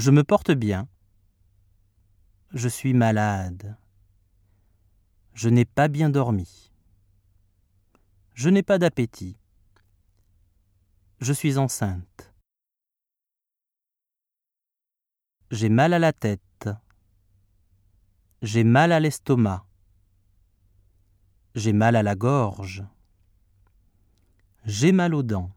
Je me porte bien. Je suis malade. Je n'ai pas bien dormi. Je n'ai pas d'appétit. Je suis enceinte. J'ai mal à la tête. J'ai mal à l'estomac. J'ai mal à la gorge. J'ai mal aux dents.